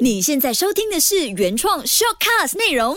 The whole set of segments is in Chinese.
你现在收听的是原创 shortcast 内容。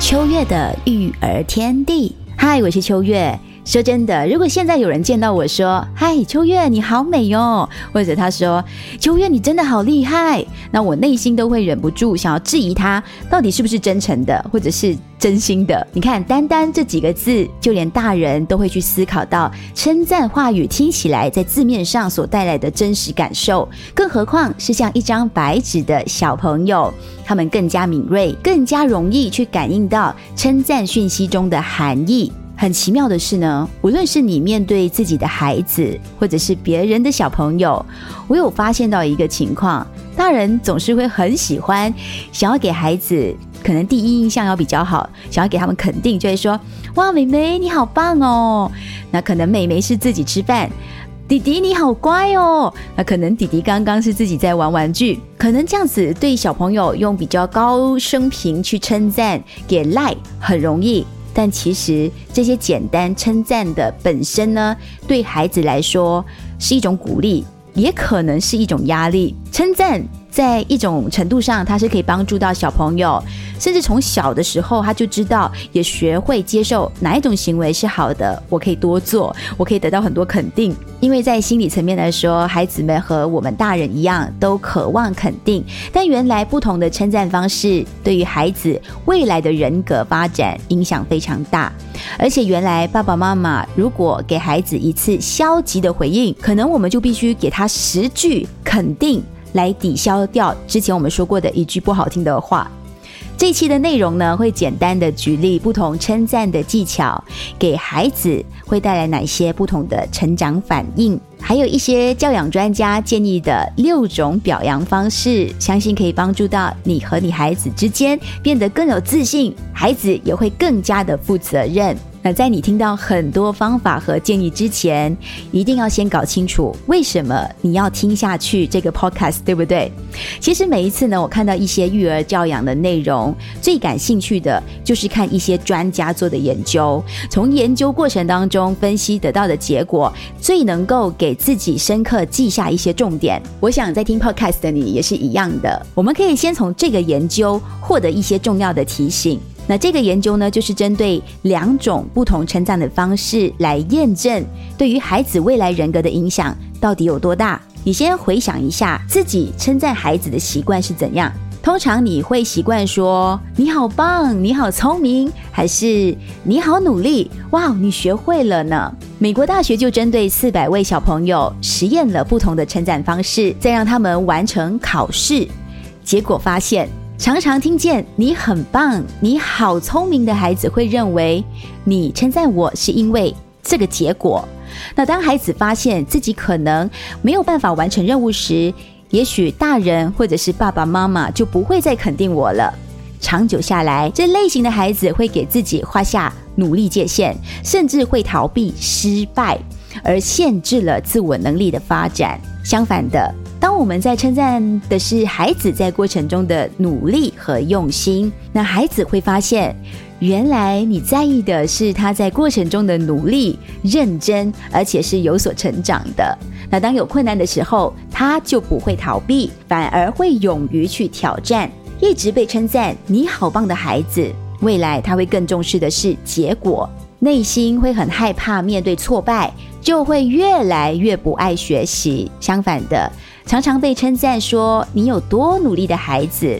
秋月的育儿天地，嗨，我是秋月。说真的，如果现在有人见到我说“嗨，秋月你好美哟”，或者他说“秋月你真的好厉害”，那我内心都会忍不住想要质疑他到底是不是真诚的，或者是真心的。你看，单单这几个字，就连大人都会去思考到称赞话语听起来在字面上所带来的真实感受，更何况是像一张白纸的小朋友，他们更加敏锐，更加容易去感应到称赞讯息中的含义。很奇妙的是呢，无论是你面对自己的孩子，或者是别人的小朋友，我有发现到一个情况：大人总是会很喜欢，想要给孩子可能第一印象要比较好，想要给他们肯定，就会说：“哇，妹妹你好棒哦！”那可能妹妹是自己吃饭，弟弟你好乖哦。那可能弟弟刚刚是自己在玩玩具，可能这样子对小朋友用比较高声频去称赞，给赖很容易。但其实这些简单称赞的本身呢，对孩子来说是一种鼓励，也可能是一种压力。称赞。在一种程度上，它是可以帮助到小朋友，甚至从小的时候他就知道，也学会接受哪一种行为是好的，我可以多做，我可以得到很多肯定。因为在心理层面来说，孩子们和我们大人一样，都渴望肯定。但原来不同的称赞方式，对于孩子未来的人格发展影响非常大。而且原来爸爸妈妈如果给孩子一次消极的回应，可能我们就必须给他十句肯定。来抵消掉之前我们说过的一句不好听的话。这期的内容呢，会简单的举例不同称赞的技巧，给孩子会带来哪些不同的成长反应，还有一些教养专家建议的六种表扬方式，相信可以帮助到你和你孩子之间变得更有自信，孩子也会更加的负责任。那在你听到很多方法和建议之前，一定要先搞清楚为什么你要听下去这个 podcast，对不对？其实每一次呢，我看到一些育儿教养的内容，最感兴趣的就是看一些专家做的研究，从研究过程当中分析得到的结果，最能够给自己深刻记下一些重点。我想在听 podcast 的你也是一样的，我们可以先从这个研究获得一些重要的提醒。那这个研究呢，就是针对两种不同成长的方式来验证对于孩子未来人格的影响到底有多大。你先回想一下自己称赞孩子的习惯是怎样。通常你会习惯说“你好棒，你好聪明”，还是“你好努力”？哇，你学会了呢！美国大学就针对四百位小朋友实验了不同的称赞方式，再让他们完成考试，结果发现。常常听见你很棒、你好聪明的孩子会认为你称赞我是因为这个结果。那当孩子发现自己可能没有办法完成任务时，也许大人或者是爸爸妈妈就不会再肯定我了。长久下来，这类型的孩子会给自己画下努力界限，甚至会逃避失败，而限制了自我能力的发展。相反的。当我们在称赞的是孩子在过程中的努力和用心，那孩子会发现，原来你在意的是他在过程中的努力、认真，而且是有所成长的。那当有困难的时候，他就不会逃避，反而会勇于去挑战。一直被称赞你好棒的孩子，未来他会更重视的是结果，内心会很害怕面对挫败，就会越来越不爱学习。相反的。常常被称赞说你有多努力的孩子，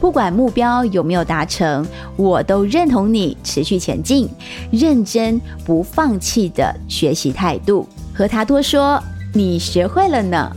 不管目标有没有达成，我都认同你持续前进、认真不放弃的学习态度。和他多说，你学会了呢，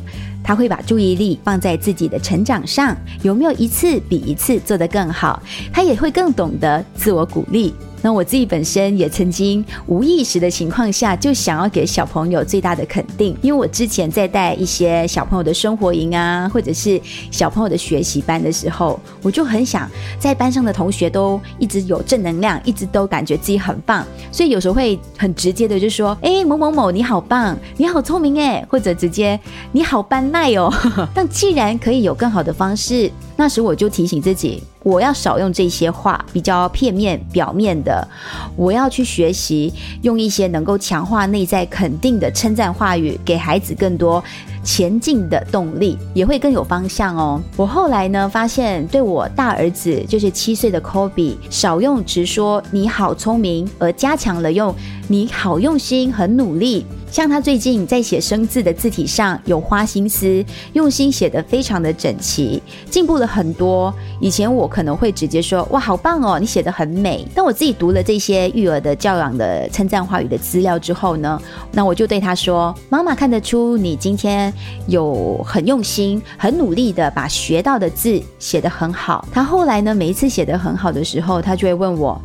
他会把注意力放在自己的成长上，有没有一次比一次做得更好，他也会更懂得自我鼓励。那我自己本身也曾经无意识的情况下，就想要给小朋友最大的肯定，因为我之前在带一些小朋友的生活营啊，或者是小朋友的学习班的时候，我就很想在班上的同学都一直有正能量，一直都感觉自己很棒，所以有时候会很直接的就说：“哎，某某某，你好棒，你好聪明哎！”或者直接“你好班耐哦。”但既然可以有更好的方式。那时我就提醒自己，我要少用这些话，比较片面、表面的。我要去学习，用一些能够强化内在肯定的称赞话语，给孩子更多前进的动力，也会更有方向哦。我后来呢，发现对我大儿子，就是七岁的 Kobe，少用直说“你好聪明”，而加强了用“你好用心、很努力”。像他最近在写生字的字体上有花心思，用心写得非常的整齐，进步了很多。以前我可能会直接说：“哇，好棒哦，你写得很美。”但我自己读了这些育儿的教养的称赞话语的资料之后呢，那我就对他说：“妈妈看得出你今天有很用心、很努力的把学到的字写得很好。”他后来呢，每一次写得很好的时候，他就会问我：“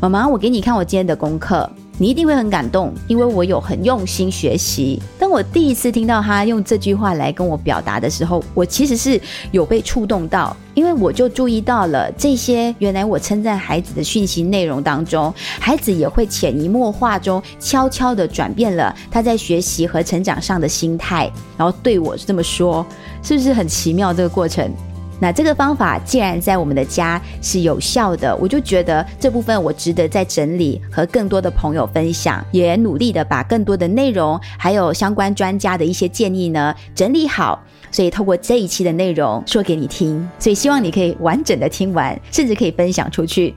妈妈，我给你看我今天的功课。”你一定会很感动，因为我有很用心学习。当我第一次听到他用这句话来跟我表达的时候，我其实是有被触动到，因为我就注意到了这些原来我称赞孩子的讯息内容当中，孩子也会潜移默化中悄悄的转变了他在学习和成长上的心态，然后对我这么说，是不是很奇妙这个过程？那这个方法既然在我们的家是有效的，我就觉得这部分我值得再整理和更多的朋友分享，也努力的把更多的内容还有相关专家的一些建议呢整理好，所以透过这一期的内容说给你听，所以希望你可以完整的听完，甚至可以分享出去，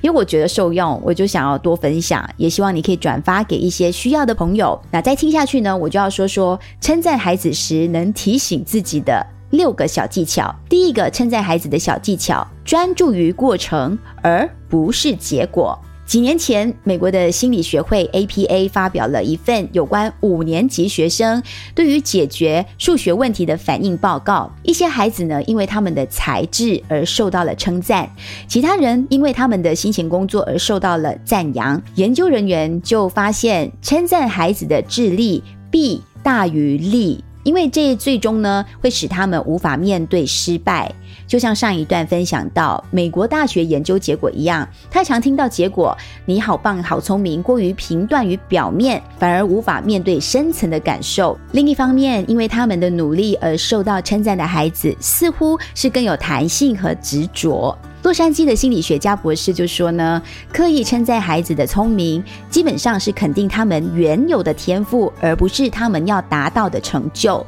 因为我觉得受用，我就想要多分享，也希望你可以转发给一些需要的朋友。那再听下去呢，我就要说说称赞孩子时能提醒自己的。六个小技巧。第一个称赞孩子的小技巧，专注于过程而不是结果。几年前，美国的心理学会 APA 发表了一份有关五年级学生对于解决数学问题的反应报告。一些孩子呢，因为他们的才智而受到了称赞；其他人因为他们的辛勤工作而受到了赞扬。研究人员就发现，称赞孩子的智力弊大于利。因为这最终呢，会使他们无法面对失败，就像上一段分享到美国大学研究结果一样。他常听到结果“你好棒，好聪明”，过于评断于表面，反而无法面对深层的感受。另一方面，因为他们的努力而受到称赞的孩子，似乎是更有弹性和执着。洛杉矶的心理学家博士就说呢，刻意称赞孩子的聪明，基本上是肯定他们原有的天赋，而不是他们要达到的成就。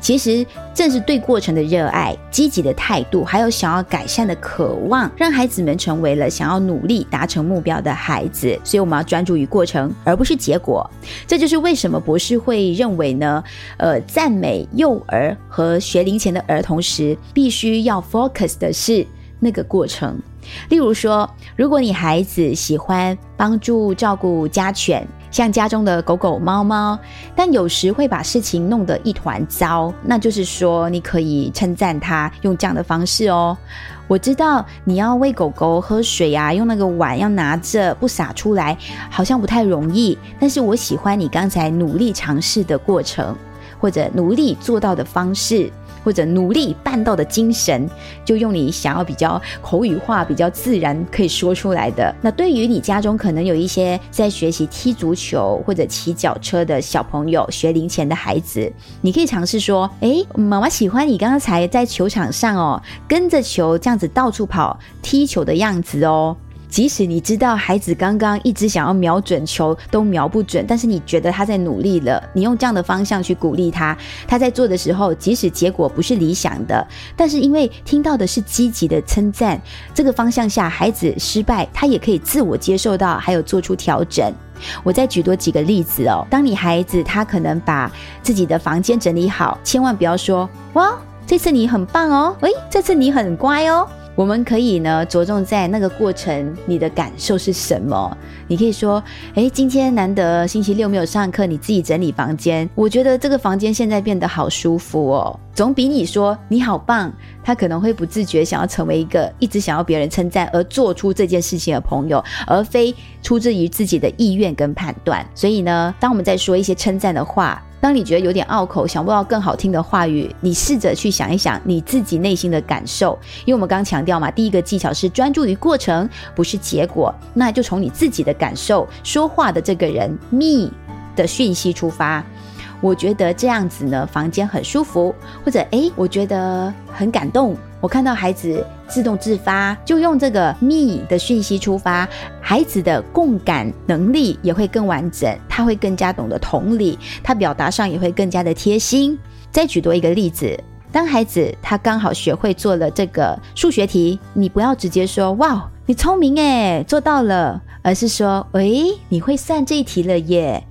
其实正是对过程的热爱、积极的态度，还有想要改善的渴望，让孩子们成为了想要努力达成目标的孩子。所以我们要专注于过程，而不是结果。这就是为什么博士会认为呢？呃，赞美幼儿和学龄前的儿童时，必须要 focus 的是。那个过程，例如说，如果你孩子喜欢帮助照顾家犬，像家中的狗狗、猫猫，但有时会把事情弄得一团糟，那就是说，你可以称赞他用这样的方式哦。我知道你要喂狗狗喝水啊，用那个碗要拿着不洒出来，好像不太容易，但是我喜欢你刚才努力尝试的过程，或者努力做到的方式。或者努力办到的精神，就用你想要比较口语化、比较自然可以说出来的。那对于你家中可能有一些在学习踢足球或者骑脚车的小朋友、学龄前的孩子，你可以尝试说：“哎，妈妈喜欢你刚才在球场上哦，跟着球这样子到处跑踢球的样子哦。”即使你知道孩子刚刚一直想要瞄准球都瞄不准，但是你觉得他在努力了，你用这样的方向去鼓励他，他在做的时候，即使结果不是理想的，但是因为听到的是积极的称赞，这个方向下孩子失败，他也可以自我接受到，还有做出调整。我再举多几个例子哦，当你孩子他可能把自己的房间整理好，千万不要说哇，这次你很棒哦，喂，这次你很乖哦。我们可以呢着重在那个过程，你的感受是什么？你可以说，哎，今天难得星期六没有上课，你自己整理房间，我觉得这个房间现在变得好舒服哦，总比你说你好棒，他可能会不自觉想要成为一个一直想要别人称赞而做出这件事情的朋友，而非出自于自己的意愿跟判断。所以呢，当我们在说一些称赞的话。当你觉得有点拗口，想不到更好听的话语，你试着去想一想你自己内心的感受。因为我们刚强调嘛，第一个技巧是专注于过程，不是结果。那就从你自己的感受，说话的这个人 me 的讯息出发。我觉得这样子呢，房间很舒服，或者诶，我觉得很感动。我看到孩子自动自发，就用这个 me 的讯息出发，孩子的共感能力也会更完整，他会更加懂得同理，他表达上也会更加的贴心。再举多一个例子，当孩子他刚好学会做了这个数学题，你不要直接说哇，你聪明诶，做到了，而是说，喂，你会算这一题了耶。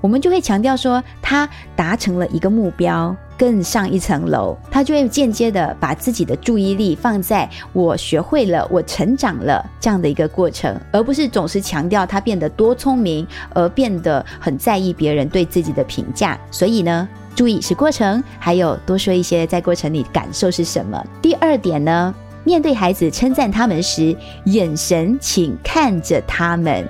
我们就会强调说，他达成了一个目标，更上一层楼，他就会间接的把自己的注意力放在我学会了，我成长了这样的一个过程，而不是总是强调他变得多聪明，而变得很在意别人对自己的评价。所以呢，注意是过程，还有多说一些在过程里感受是什么。第二点呢，面对孩子称赞他们时，眼神请看着他们。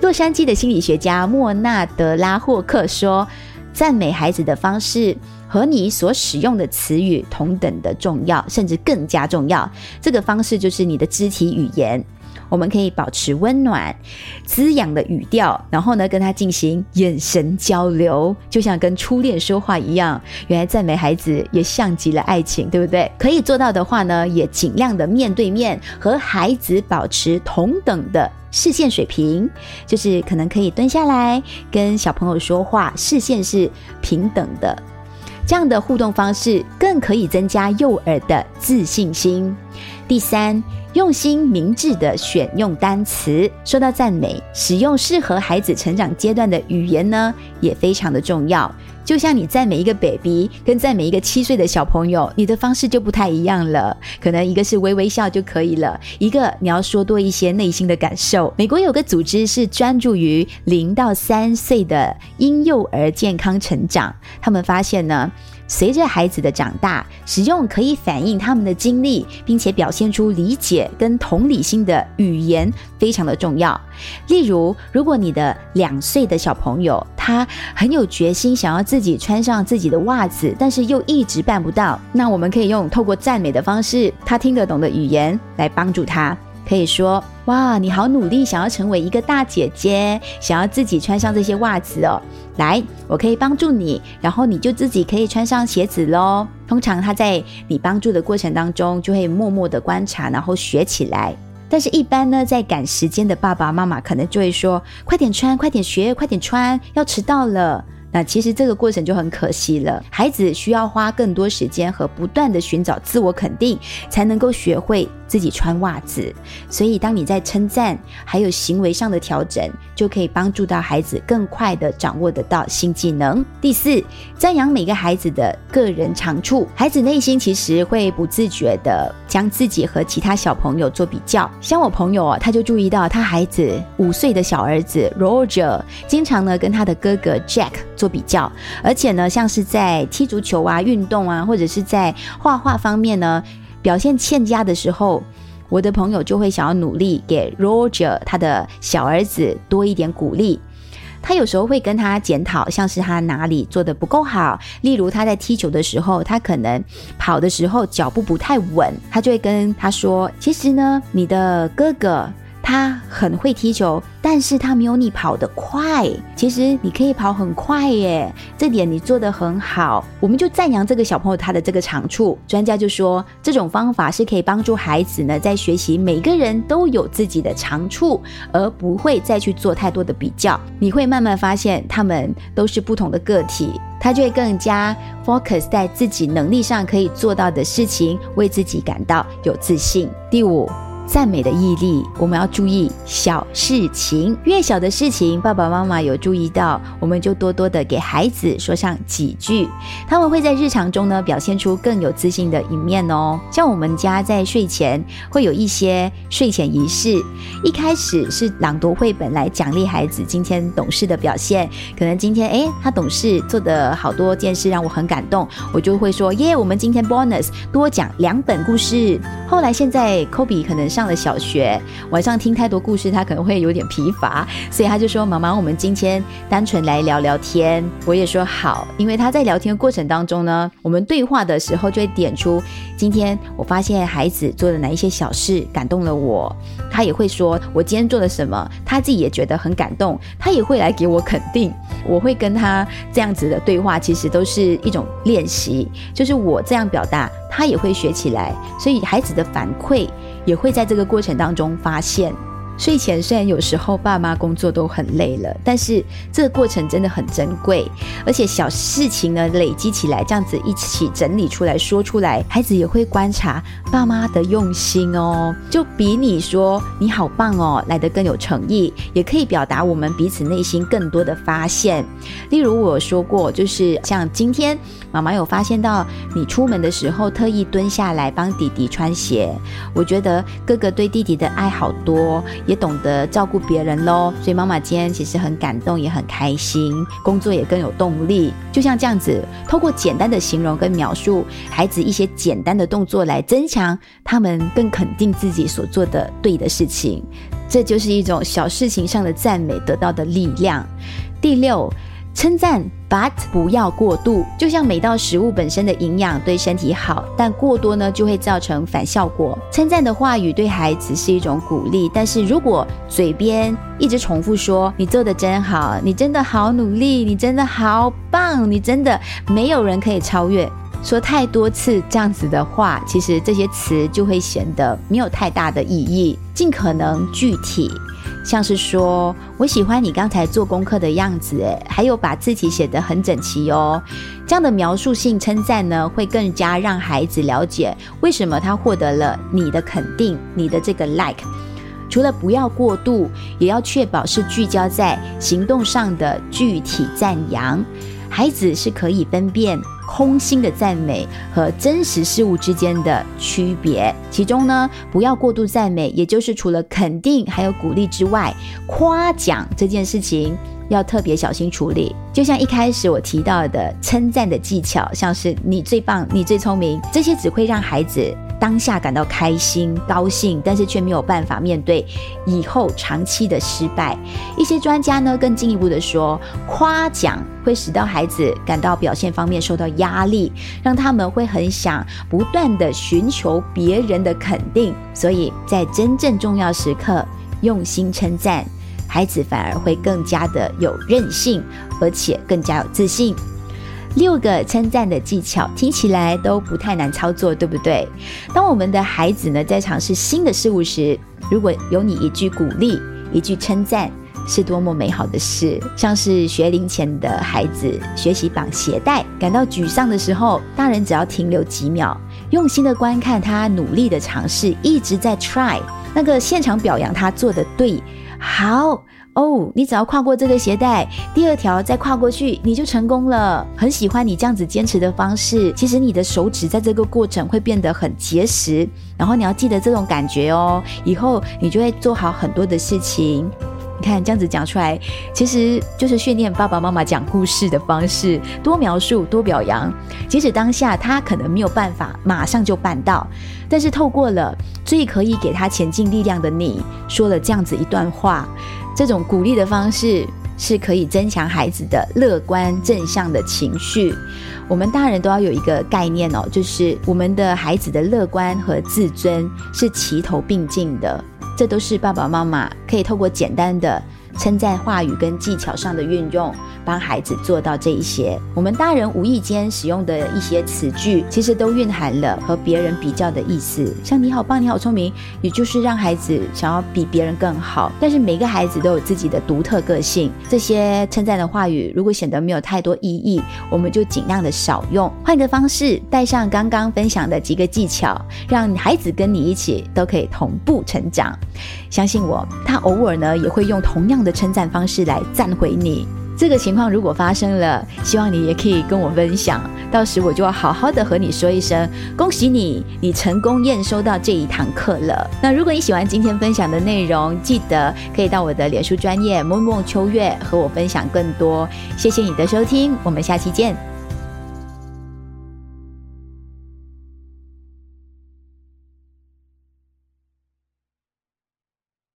洛杉矶的心理学家莫纳德拉霍克说：“赞美孩子的方式和你所使用的词语同等的重要，甚至更加重要。这个方式就是你的肢体语言。我们可以保持温暖、滋养的语调，然后呢，跟他进行眼神交流，就像跟初恋说话一样。原来赞美孩子也像极了爱情，对不对？可以做到的话呢，也尽量的面对面和孩子保持同等的。”视线水平就是可能可以蹲下来跟小朋友说话，视线是平等的，这样的互动方式更可以增加幼儿的自信心。第三，用心明智的选用单词，说到赞美，使用适合孩子成长阶段的语言呢，也非常的重要。就像你赞美一个 baby，跟赞美一个七岁的小朋友，你的方式就不太一样了。可能一个是微微笑就可以了，一个你要说多一些内心的感受。美国有个组织是专注于零到三岁的婴幼儿健康成长，他们发现呢。随着孩子的长大，使用可以反映他们的经历，并且表现出理解跟同理心的语言，非常的重要。例如，如果你的两岁的小朋友他很有决心，想要自己穿上自己的袜子，但是又一直办不到，那我们可以用透过赞美的方式，他听得懂的语言来帮助他。可以说，哇，你好努力，想要成为一个大姐姐，想要自己穿上这些袜子哦。来，我可以帮助你，然后你就自己可以穿上鞋子喽。通常他在你帮助的过程当中，就会默默的观察，然后学起来。但是，一般呢，在赶时间的爸爸妈妈可能就会说：“快点穿，快点学，快点穿，要迟到了。”那其实这个过程就很可惜了。孩子需要花更多时间和不断的寻找自我肯定，才能够学会。自己穿袜子，所以当你在称赞还有行为上的调整，就可以帮助到孩子更快的掌握得到新技能。第四，赞扬每个孩子的个人长处，孩子内心其实会不自觉的将自己和其他小朋友做比较。像我朋友啊，他就注意到他孩子五岁的小儿子 Roger 经常呢跟他的哥哥 Jack 做比较，而且呢，像是在踢足球啊、运动啊，或者是在画画方面呢。表现欠佳的时候，我的朋友就会想要努力给 Roger 他的小儿子多一点鼓励。他有时候会跟他检讨，像是他哪里做的不够好，例如他在踢球的时候，他可能跑的时候脚步不太稳，他就会跟他说：“其实呢，你的哥哥。”他很会踢球，但是他没有你跑得快。其实你可以跑很快耶，这点你做得很好。我们就赞扬这个小朋友他的这个长处。专家就说，这种方法是可以帮助孩子呢，在学习每个人都有自己的长处，而不会再去做太多的比较。你会慢慢发现，他们都是不同的个体，他就会更加 focus 在自己能力上可以做到的事情，为自己感到有自信。第五。赞美的毅力，我们要注意小事情，越小的事情，爸爸妈妈有注意到，我们就多多的给孩子说上几句，他们会在日常中呢表现出更有自信的一面哦。像我们家在睡前会有一些睡前仪式，一开始是朗读绘本来奖励孩子今天懂事的表现，可能今天哎他懂事做的好多件事让我很感动，我就会说耶，我们今天 bonus 多讲两本故事。后来现在 Kobe 可能。上了小学，晚上听太多故事，他可能会有点疲乏，所以他就说：“妈妈，我们今天单纯来聊聊天。”我也说好，因为他在聊天过程当中呢，我们对话的时候就会点出今天我发现孩子做的哪一些小事感动了我，他也会说我今天做了什么，他自己也觉得很感动，他也会来给我肯定。我会跟他这样子的对话，其实都是一种练习，就是我这样表达。他也会学起来，所以孩子的反馈也会在这个过程当中发现。睡前虽然有时候爸妈工作都很累了，但是这个过程真的很珍贵，而且小事情呢累积起来，这样子一起整理出来说出来，孩子也会观察爸妈的用心哦，就比你说你好棒哦来得更有诚意，也可以表达我们彼此内心更多的发现。例如我说过，就是像今天妈妈有发现到你出门的时候特意蹲下来帮弟弟穿鞋，我觉得哥哥对弟弟的爱好多。也懂得照顾别人喽，所以妈妈今天其实很感动，也很开心，工作也更有动力。就像这样子，透过简单的形容跟描述孩子一些简单的动作，来增强他们更肯定自己所做的对的事情，这就是一种小事情上的赞美得到的力量。第六。称赞，but 不要过度。就像每道食物本身的营养对身体好，但过多呢就会造成反效果。称赞的话语对孩子是一种鼓励，但是如果嘴边一直重复说“你做的真好，你真的好努力，你真的好棒，你真的没有人可以超越”，说太多次这样子的话，其实这些词就会显得没有太大的意义。尽可能具体。像是说，我喜欢你刚才做功课的样子，还有把字体写得很整齐哦。这样的描述性称赞呢，会更加让孩子了解为什么他获得了你的肯定，你的这个 like。除了不要过度，也要确保是聚焦在行动上的具体赞扬。孩子是可以分辨。空心的赞美和真实事物之间的区别，其中呢，不要过度赞美，也就是除了肯定还有鼓励之外，夸奖这件事情要特别小心处理。就像一开始我提到的称赞的技巧，像是你最棒、你最聪明，这些只会让孩子。当下感到开心、高兴，但是却没有办法面对以后长期的失败。一些专家呢，更进一步的说，夸奖会使到孩子感到表现方面受到压力，让他们会很想不断的寻求别人的肯定。所以在真正重要时刻，用心称赞孩子，反而会更加的有韧性，而且更加有自信。六个称赞的技巧听起来都不太难操作，对不对？当我们的孩子呢在尝试新的事物时，如果有你一句鼓励、一句称赞，是多么美好的事！像是学龄前的孩子学习绑鞋带，感到沮丧的时候，大人只要停留几秒，用心的观看他努力的尝试，一直在 try，那个现场表扬他做的对，好。哦，你只要跨过这个鞋带，第二条再跨过去，你就成功了。很喜欢你这样子坚持的方式。其实你的手指在这个过程会变得很结实，然后你要记得这种感觉哦，以后你就会做好很多的事情。你看这样子讲出来，其实就是训练爸爸妈妈讲故事的方式，多描述，多表扬。即使当下他可能没有办法马上就办到，但是透过了最可以给他前进力量的你，说了这样子一段话。这种鼓励的方式是可以增强孩子的乐观正向的情绪。我们大人都要有一个概念哦，就是我们的孩子的乐观和自尊是齐头并进的。这都是爸爸妈妈可以透过简单的称赞话语跟技巧上的运用。帮孩子做到这一些，我们大人无意间使用的一些词句，其实都蕴含了和别人比较的意思。像“你好棒”“你好聪明”，也就是让孩子想要比别人更好。但是每个孩子都有自己的独特个性，这些称赞的话语如果显得没有太多意义，我们就尽量的少用，换个方式，带上刚刚分享的几个技巧，让孩子跟你一起都可以同步成长。相信我，他偶尔呢也会用同样的称赞方式来赞回你。这个情况如果发生了，希望你也可以跟我分享，到时我就要好好的和你说一声恭喜你，你成功验收到这一堂课了。那如果你喜欢今天分享的内容，记得可以到我的脸书专业梦梦秋月和我分享更多。谢谢你的收听，我们下期见。